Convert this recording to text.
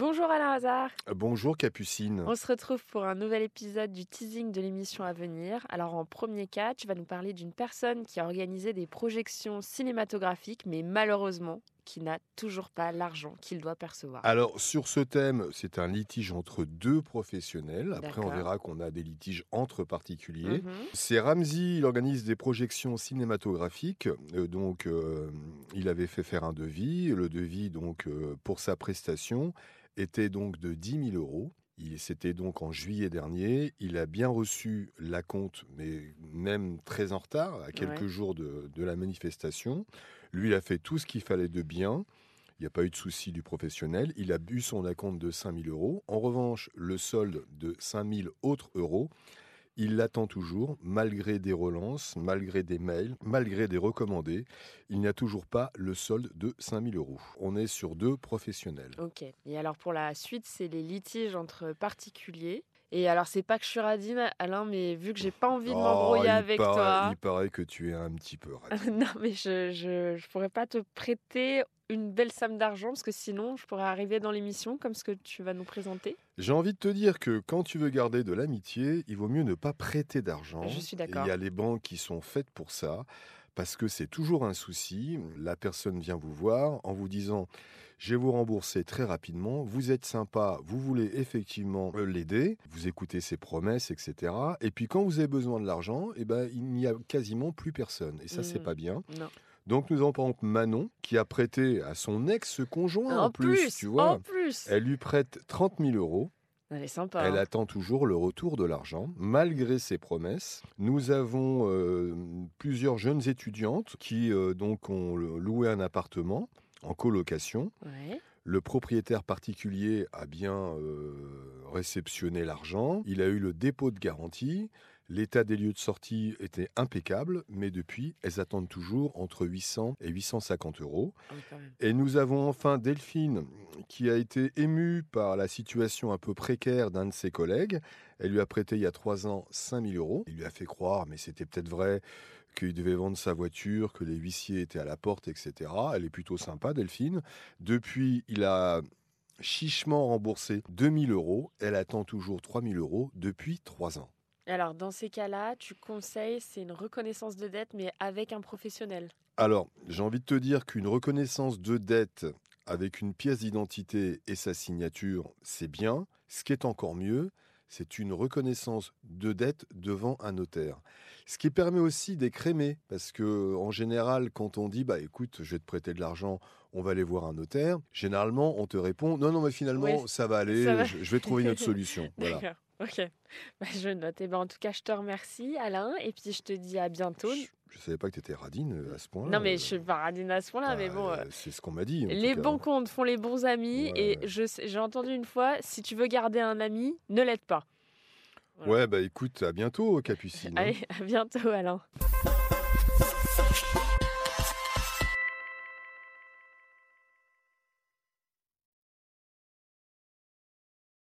Bonjour Alain Hazard. Bonjour Capucine. On se retrouve pour un nouvel épisode du teasing de l'émission à venir. Alors en premier cas, tu vas nous parler d'une personne qui a organisé des projections cinématographiques, mais malheureusement qui n'a toujours pas l'argent qu'il doit percevoir. Alors sur ce thème, c'est un litige entre deux professionnels. Après, on verra qu'on a des litiges entre particuliers. Mhm. C'est Ramsey, il organise des projections cinématographiques. Euh, donc, euh, il avait fait faire un devis. Le devis, donc, euh, pour sa prestation, était donc de 10 000 euros. Il- C'était donc en juillet dernier. Il a bien reçu la compte, mais même très en retard, à quelques Ouais. jours de, de la manifestation. Lui, il a fait tout ce qu'il fallait de bien. Il n'y a pas eu de souci du professionnel. Il a bu son acompte de 5 000 euros. En revanche, le solde de 5 000 autres euros, il l'attend toujours, malgré des relances, malgré des mails, malgré des recommandés. Il n'y a toujours pas le solde de 5 000 euros. On est sur deux professionnels. Ok. Et alors pour la suite, c'est les litiges entre particuliers. Et alors c'est pas que je suis radine, Alain, mais vu que j'ai pas envie de Oh, m'embrouiller il avec paraît- toi. Il paraît que tu es un petit peu radin. non, mais je, je, je pourrais pas te prêter une belle somme d'argent parce que sinon je pourrais arriver dans l'émission comme ce que tu vas nous présenter. J'ai envie de te dire que quand tu veux garder de l'amitié, il vaut mieux ne pas prêter d'argent. Je suis d'accord. Il y a les banques qui sont faites pour ça, parce que c'est toujours un souci. La personne vient vous voir en vous disant Je vais vous rembourser très rapidement. Vous êtes sympa, vous voulez effectivement euh, l'aider, vous écoutez ses promesses, etc. Et puis quand vous avez besoin de l'argent, eh ben, il n'y a quasiment plus personne. Et ça, c'est Mhm. pas bien. Non. Donc nous avons par exemple Manon qui a prêté à son ex-conjoint en, plus, tu vois. en plus. Elle lui prête 30 000 euros. Elle est sympa. Elle hein. attend toujours le retour de l'argent, malgré ses promesses. Nous avons euh, plusieurs jeunes étudiantes qui euh, donc ont loué un appartement en colocation. Ouais. Le propriétaire particulier a bien euh, réceptionné l'argent. Il a eu le dépôt de garantie. L'état des lieux de sortie était impeccable, mais depuis, elles attendent toujours entre 800 et 850 euros. Ah oui. Et nous avons enfin Delphine qui a été émue par la situation un peu précaire d'un de ses collègues. Elle lui a prêté il y a trois ans 5000 euros. Il lui a fait croire, mais c'était peut-être vrai, qu'il devait vendre sa voiture, que les huissiers étaient à la porte, etc. Elle est plutôt sympa, Delphine. Depuis, il a chichement remboursé 2000 euros. Elle attend toujours 3000 euros depuis trois ans. Alors dans ces cas-là, tu conseilles, c'est une reconnaissance de dette, mais avec un professionnel. Alors, j'ai envie de te dire qu'une reconnaissance de dette avec une pièce d'identité et sa signature, c'est bien. Ce qui est encore mieux, c'est une reconnaissance de dette devant un notaire. Ce qui permet aussi d'écrémer, parce que en général, quand on dit, bah écoute, je vais te prêter de l'argent, on va aller voir un notaire, généralement, on te répond, non, non, mais finalement, Oui, ça va aller, ça va. Je, je vais trouver une autre solution. Voilà. D'accord. Ok. Bah, je note. Eh ben, en tout cas, je te remercie, Alain, et puis je te dis à bientôt. Je, ne savais pas que tu étais radine euh, à ce point-là. Non, mais Euh, je suis pas radine à ce point-là, mais bah, bon. euh, euh, C'est ce qu'on m'a dit. Les bons comptes font les bons amis, Ouais. et je j'ai entendu une fois, si tu veux garder un ami, ne l'aide pas. Voilà. Ouais, bah écoute, à bientôt, Capucine. hein. Allez, à bientôt, Alain.